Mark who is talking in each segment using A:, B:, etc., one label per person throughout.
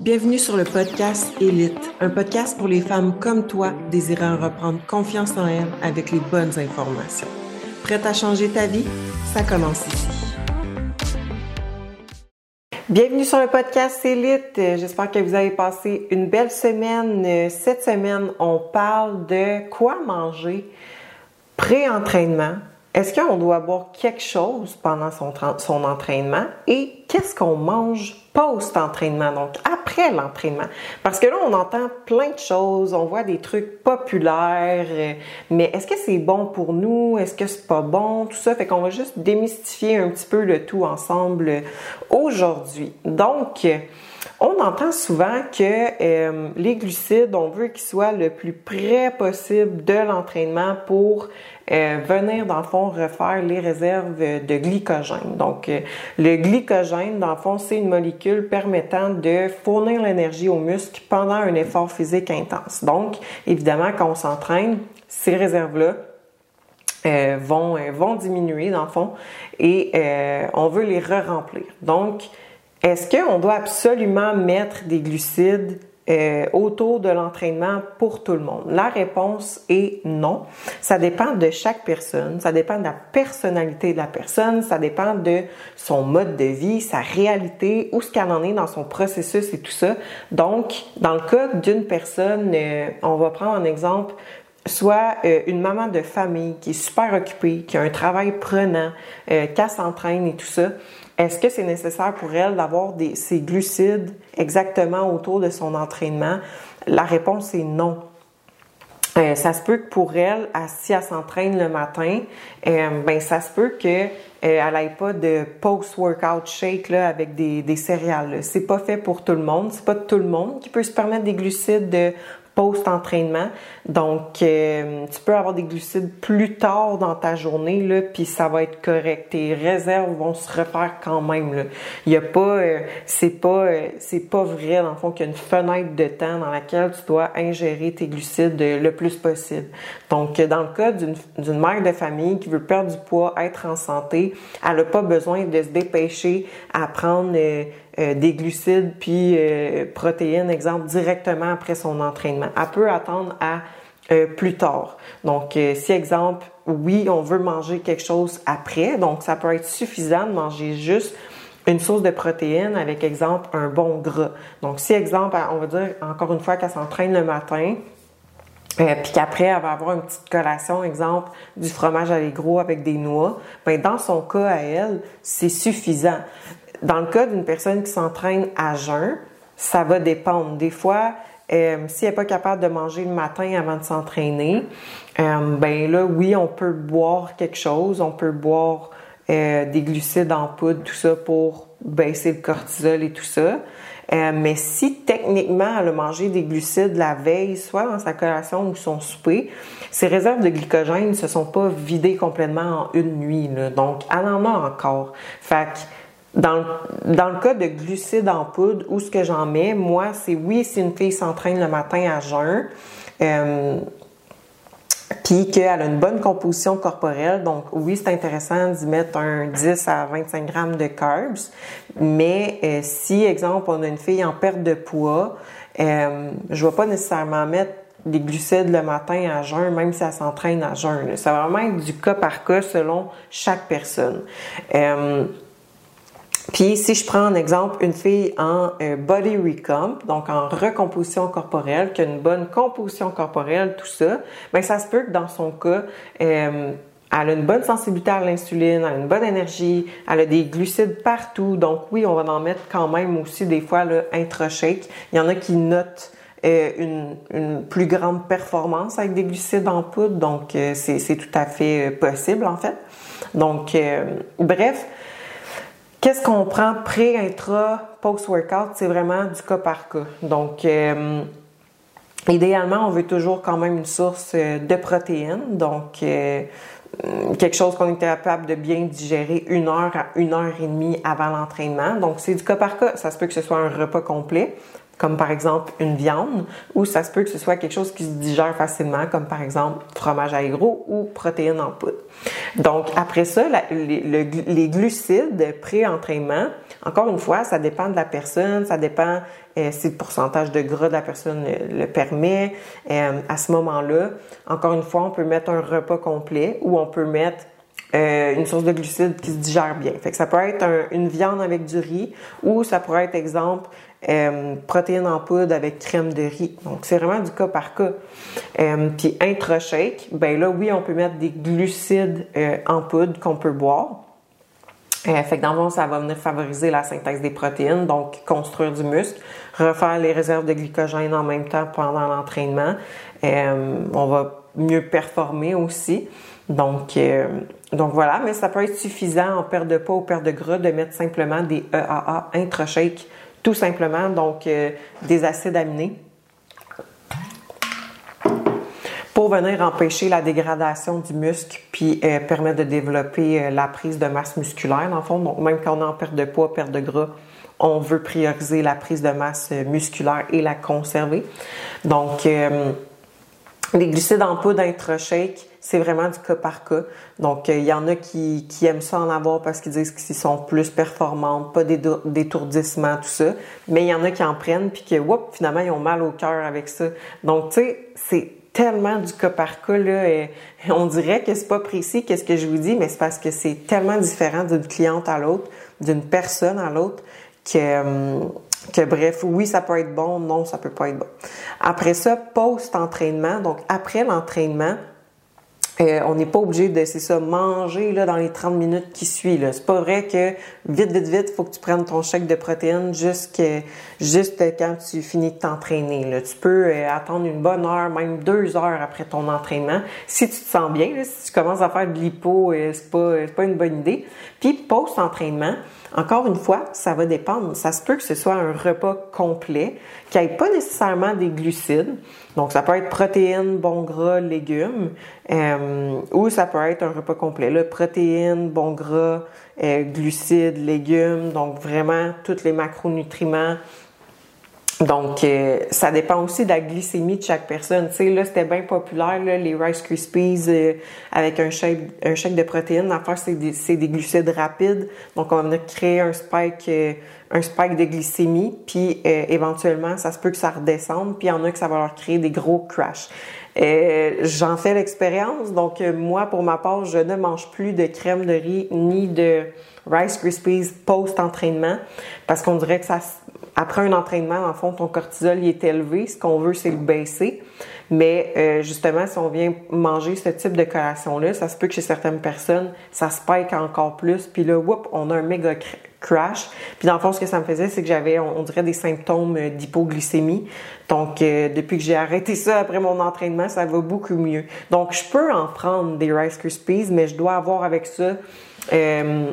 A: Bienvenue sur le podcast Élite, un podcast pour les femmes comme toi désirant reprendre confiance en elles avec les bonnes informations. Prête à changer ta vie? Ça commence ici. Bienvenue sur le podcast Élite. J'espère que vous avez passé une belle semaine. Cette semaine, on parle de quoi manger pré-entraînement est-ce qu'on doit boire quelque chose pendant son, son entraînement et qu'est-ce qu'on mange post-entraînement, donc après l'entraînement? Parce que là, on entend plein de choses, on voit des trucs populaires, euh, mais est-ce que c'est bon pour nous? Est-ce que c'est pas bon? Tout ça, fait qu'on va juste démystifier un petit peu le tout ensemble aujourd'hui. Donc, on entend souvent que euh, les glucides, on veut qu'ils soient le plus près possible de l'entraînement pour euh, venir, dans le fond, refaire les réserves de glycogène. Donc, euh, le glycogène, dans le fond, c'est une molécule permettant de fournir l'énergie aux muscles pendant un effort physique intense. Donc, évidemment, quand on s'entraîne, ces réserves-là vont, vont diminuer, dans le fond, et on veut les re-remplir. Donc, est-ce qu'on doit absolument mettre des glucides euh, autour de l'entraînement pour tout le monde? La réponse est non. Ça dépend de chaque personne, ça dépend de la personnalité de la personne, ça dépend de son mode de vie, sa réalité, où ce qu'elle en est dans son processus et tout ça. Donc, dans le cas d'une personne, euh, on va prendre un exemple soit euh, une maman de famille qui est super occupée, qui a un travail prenant, euh, qui s'entraîne et tout ça, est-ce que c'est nécessaire pour elle d'avoir ces glucides exactement autour de son entraînement? La réponse est non. Euh, ça se peut que pour elle, si elle s'entraîne le matin, euh, ben ça se peut que elle n'ait pas de post-workout shake avec des, des céréales. C'est pas fait pour tout le monde. C'est pas tout le monde qui peut se permettre des glucides de post-entraînement. Donc, euh, tu peux avoir des glucides plus tard dans ta journée, là, puis ça va être correct. Tes réserves vont se refaire quand même. Là. Il y a pas, euh, c'est pas, euh, c'est pas vrai dans le fond qu'il y a une fenêtre de temps dans laquelle tu dois ingérer tes glucides le plus possible. Donc, dans le cas d'une mère de famille qui veut perdre du poids, être en santé, elle n'a pas besoin de se dépêcher à prendre euh, des glucides puis euh, protéines, exemple, directement après son entraînement. Elle peut attendre à euh, plus tard. Donc, si exemple, oui, on veut manger quelque chose après, donc ça peut être suffisant de manger juste une source de protéines avec exemple un bon gras. Donc, si exemple, on va dire encore une fois qu'elle s'entraîne le matin, puis qu'après, elle va avoir une petite collation, exemple, du fromage à l'égro avec des noix, ben dans son cas à elle, c'est suffisant. Dans le cas d'une personne qui s'entraîne à jeun, ça va dépendre. Des fois, euh, si elle n'est pas capable de manger le matin avant de s'entraîner, euh, ben là, oui, on peut boire quelque chose, on peut boire euh, des glucides en poudre, tout ça pour baisser le cortisol et tout ça. mais si techniquement elle a mangé des glucides la veille, soit dans sa collation ou son souper, ses réserves de glycogène ne se sont pas vidées complètement en une nuit. Donc, elle en a encore. Fait que, dans, le cas de glucides en poudre, où ce que j'en mets, moi, c'est oui, si une fille s'entraîne le matin à jeun, euh, puis qu'elle a une bonne composition corporelle, donc oui, c'est intéressant d'y mettre un 10 à 25 grammes de carbs, mais euh, si, exemple, on a une fille en perte de poids, euh, je ne vais pas nécessairement mettre des glucides le matin à jeun, même si elle s'entraîne à jeun. Ça va vraiment être du cas par cas selon chaque personne. Puis si je prends un exemple, une fille en euh, body recomp, donc en recomposition corporelle, qui a une bonne composition corporelle, tout ça, bien ça se peut que dans son cas, euh, elle a une bonne sensibilité à l'insuline, elle a une bonne énergie, elle a des glucides partout. Donc oui, on va en mettre quand même aussi des fois le intra-shake. Il y en a qui notent euh, une, une, plus grande performance avec des glucides en poudre, donc c'est tout à fait possible en fait. Donc bref, Qu'est-ce qu'on prend pré, intra, post-workout? C'est vraiment du cas par cas. Donc, euh, idéalement, on veut toujours quand même une source euh, de protéines. Donc, euh, quelque chose qu'on est capable de bien digérer une heure à une heure et demie avant l'entraînement. Donc, c'est du cas par cas. Ça se peut que ce soit un repas complet comme par exemple une viande, ou ça se peut que ce soit quelque chose qui se digère facilement, comme par exemple fromage à ou protéines en poudre. Donc, après ça, les, glucides pré-entraînement, encore une fois, ça dépend de la personne, ça dépend euh, si le pourcentage de gras de la personne le, permet. Euh, à ce moment-là, encore une fois, on peut mettre un repas complet ou on peut mettre euh, une source de glucides qui se digère bien. Fait que ça peut être une viande avec du riz ou ça pourrait être, exemple, euh, protéines en poudre avec crème de riz. Donc, c'est vraiment du cas par cas. Euh, puis, intra-shake, ben là, oui, on peut mettre des glucides euh, en poudre qu'on peut boire. Fait que dans le fond, ça va venir favoriser la synthèse des protéines, donc construire du muscle, refaire les réserves de glycogène en même temps pendant l'entraînement. on va mieux performer aussi. Donc, donc voilà, mais ça peut être suffisant en perte de poids ou perte de gras de mettre simplement des EAA intra-shake tout simplement, donc euh, des acides aminés pour venir empêcher la dégradation du muscle puis euh, permettre de développer euh, la prise de masse musculaire dans le fond. Donc même quand on est en perte de poids, perte de gras, on veut prioriser la prise de masse musculaire et la conserver. Donc les glucides en poudre intra-shake, c'est vraiment du cas par cas. Donc, il y en a qui, qui, aiment ça en avoir parce qu'ils disent qu'ils sont plus performantes, pas d'étourdissement, tout ça. Mais il y en a qui en prennent puis que, whoop, finalement, ils ont mal au cœur avec ça. Donc, tu sais, c'est tellement du cas par cas, là. On dirait que c'est pas précis qu'est-ce que je vous dis, mais c'est parce que c'est tellement différent d'une cliente à l'autre, d'une personne à l'autre, que, hum, que bref, oui, ça peut être bon, non, ça peut pas être bon. Après ça, post-entraînement, donc après l'entraînement, euh, on n'est pas obligé de, c'est ça, manger là, dans les 30 minutes qui suivent. C'est pas vrai que vite, vite, vite, faut que tu prennes ton chèque de protéines juste, juste quand tu finis de t'entraîner. Là. Tu peux euh, attendre une bonne heure, même deux heures après ton entraînement. Si tu te sens bien, si tu commences à faire de l'hypo, euh, c'est pas, pas une bonne idée. Puis post-entraînement, encore une fois, ça va dépendre. Ça se peut que ce soit un repas complet, qui n'ait pas nécessairement des glucides. Donc, ça peut être protéines, bons gras, légumes, euh, ou ça peut être un repas complet. Protéines, bons gras, euh, glucides, légumes, donc vraiment tous les macronutriments donc, euh, ça dépend aussi de la glycémie de chaque personne. Tu sais, là, c'était bien populaire, là, les Rice Krispies euh, avec un chèque, un chèque de protéines. L'affaire, c'est des, c'est des glucides rapides. Donc, on venir créer un spike, euh, un spike de glycémie. Puis, éventuellement, ça se peut que ça redescende. Puis, il y en a que ça va leur créer des gros crashs. J'en fais l'expérience. Donc, moi, pour ma part, je ne mange plus de crème de riz ni de Rice Krispies post-entraînement parce qu'on dirait que ça après un entraînement, en fond, ton cortisol il est élevé. Ce qu'on veut, c'est le baisser. Mais euh, justement, si on vient manger ce type de collation-là, ça se peut que chez certaines personnes, ça spike encore plus. Puis là, whoop, on a un méga crash. Puis dans le fond, ce que ça me faisait, c'est que j'avais, on, dirait, des symptômes d'hypoglycémie. Donc, euh, depuis que j'ai arrêté ça après mon entraînement, ça va beaucoup mieux. Donc, je peux en prendre des Rice Krispies, mais je dois avoir avec ça... Euh, euh,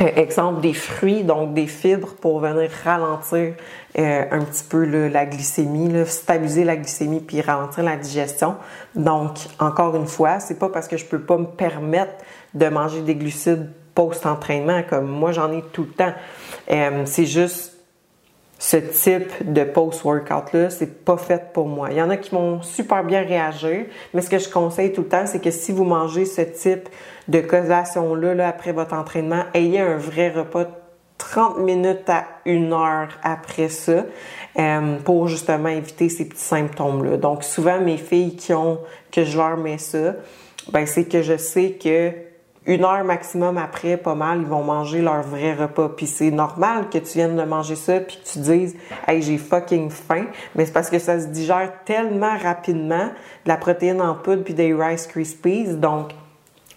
A: exemple des fruits, donc des fibres pour venir ralentir euh, un petit peu la glycémie, stabiliser la glycémie puis ralentir la digestion. Donc, encore une fois, c'est pas parce que je peux pas me permettre de manger des glucides post-entraînement comme moi j'en ai tout le temps. Euh, c'est juste ce type de post-workout-là, c'est pas fait pour moi. Il y en a qui vont super bien réagir, mais ce que je conseille tout le temps, c'est que si vous mangez ce type de collation-là là, après votre entraînement, ayez un vrai repas 30 minutes à une heure après ça euh, pour justement éviter ces petits symptômes-là. Donc souvent, mes filles qui ont que je leur mets ça, ben c'est que je sais que une heure maximum après, pas mal, ils vont manger leur vrai repas. Puis c'est normal que tu viennes de manger ça puis que tu dises Hey, j'ai fucking faim. Mais c'est parce que ça se digère tellement rapidement, de la protéine en poudre puis des Rice Krispies. Donc,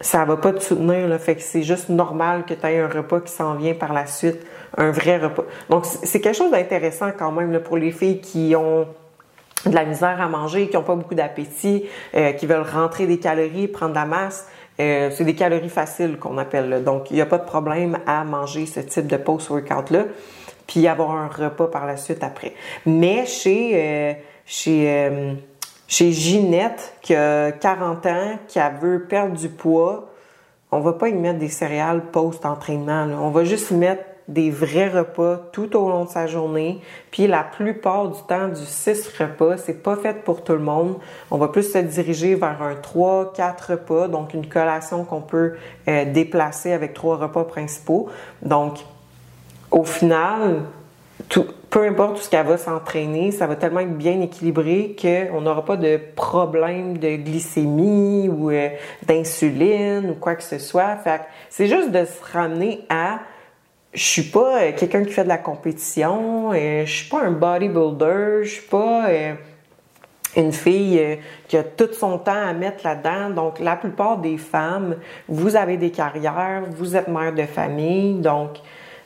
A: ça va pas te soutenir. Fait que c'est juste normal que tu aies un repas qui s'en vient par la suite, un vrai repas. Donc, c'est quelque chose d'intéressant quand même pour les filles qui ont de la misère à manger, qui n'ont pas beaucoup d'appétit, euh, qui veulent rentrer des calories, prendre de la masse. Euh, c'est des calories faciles qu'on appelle. Donc, il n'y a pas de problème à manger ce type de post-workout-là, puis avoir un repas par la suite après. Mais chez, euh, chez, euh, chez Ginette, qui a 40 ans, qui veut perdre du poids, on va pas y mettre des céréales post-entraînement. On va juste y mettre des vrais repas tout au long de sa journée. Puis la plupart du temps, du 6 repas, c'est pas fait pour tout le monde. On va plus se diriger vers un 3, 4 repas, donc une collation qu'on peut euh, déplacer avec trois repas principaux. Donc, au final, peu importe où ce qu'elle va s'entraîner, ça va tellement être bien équilibré qu'on n'aura pas de problème de glycémie ou euh, d'insuline ou quoi que ce soit. Fait c'est juste de se ramener à je suis pas euh, quelqu'un qui fait de la compétition, euh, je suis pas un bodybuilder, je suis pas une fille qui a tout son temps à mettre là-dedans. Donc, la plupart des femmes, vous avez des carrières, vous êtes mère de famille, donc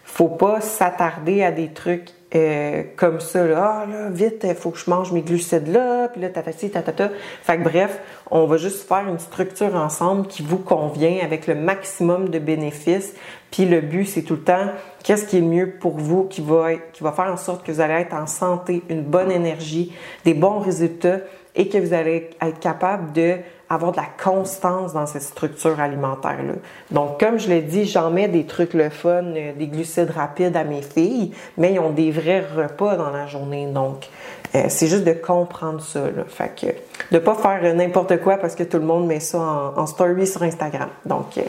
A: faut pas s'attarder à des trucs euh, comme ça, là, ah, là, vite, il faut que je mange mes glucides là, puis là, tatati, tatata. Fait que bref, on va juste faire une structure ensemble qui vous convient avec le maximum de bénéfices. Puis le but, c'est tout le temps, qu'est-ce qui est mieux pour vous, qui va, qui va faire en sorte que vous allez être en santé, une bonne énergie, des bons résultats et que vous allez être capable de avoir de la constance dans cette structure alimentaire-là. Donc, comme je l'ai dit, j'en mets des trucs le fun, euh, des glucides rapides à mes filles, mais ils ont des vrais repas dans la journée. Donc, euh, c'est juste de comprendre ça. Là. Fait que, de pas faire n'importe quoi parce que tout le monde met ça en, story sur Instagram. Donc, euh,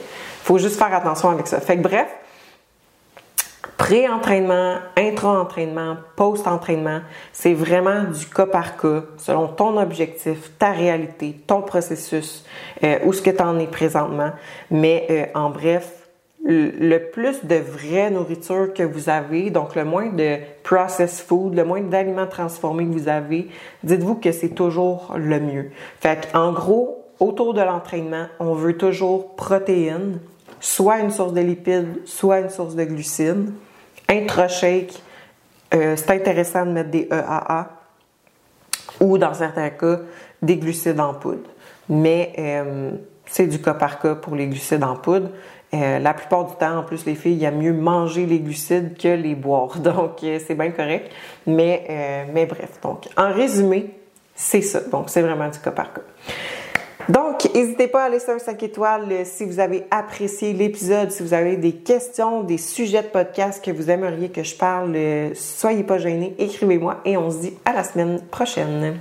A: faut juste faire attention avec ça. Fait que bref, pré-entraînement, intra-entraînement, post-entraînement, c'est vraiment du cas par cas, selon ton objectif, ta réalité, ton processus, euh, où ce que tu en es présentement. Mais euh, en bref, le plus de vraie nourriture que vous avez, donc le moins de processed food, le moins d'aliments transformés que vous avez, dites-vous que c'est toujours le mieux. En gros, autour de l'entraînement, on veut toujours protéines, soit une source de lipides, soit une source de glucides. Intra-shake, euh, c'est intéressant de mettre des EAA ou dans certains cas, des glucides en poudre. Mais euh, c'est du cas par cas pour les glucides en poudre. Euh, la plupart du temps, en plus, les filles, il y a mieux manger les glucides que les boire. Donc, c'est bien correct. Mais, mais bref, donc, en résumé, c'est ça. Donc, c'est vraiment du cas par cas. Donc, n'hésitez pas à laisser un 5 étoiles euh, si vous avez apprécié l'épisode, si vous avez des questions, des sujets de podcast que vous aimeriez que je parle, euh, soyez pas gênés, écrivez-moi et on se dit à la semaine prochaine.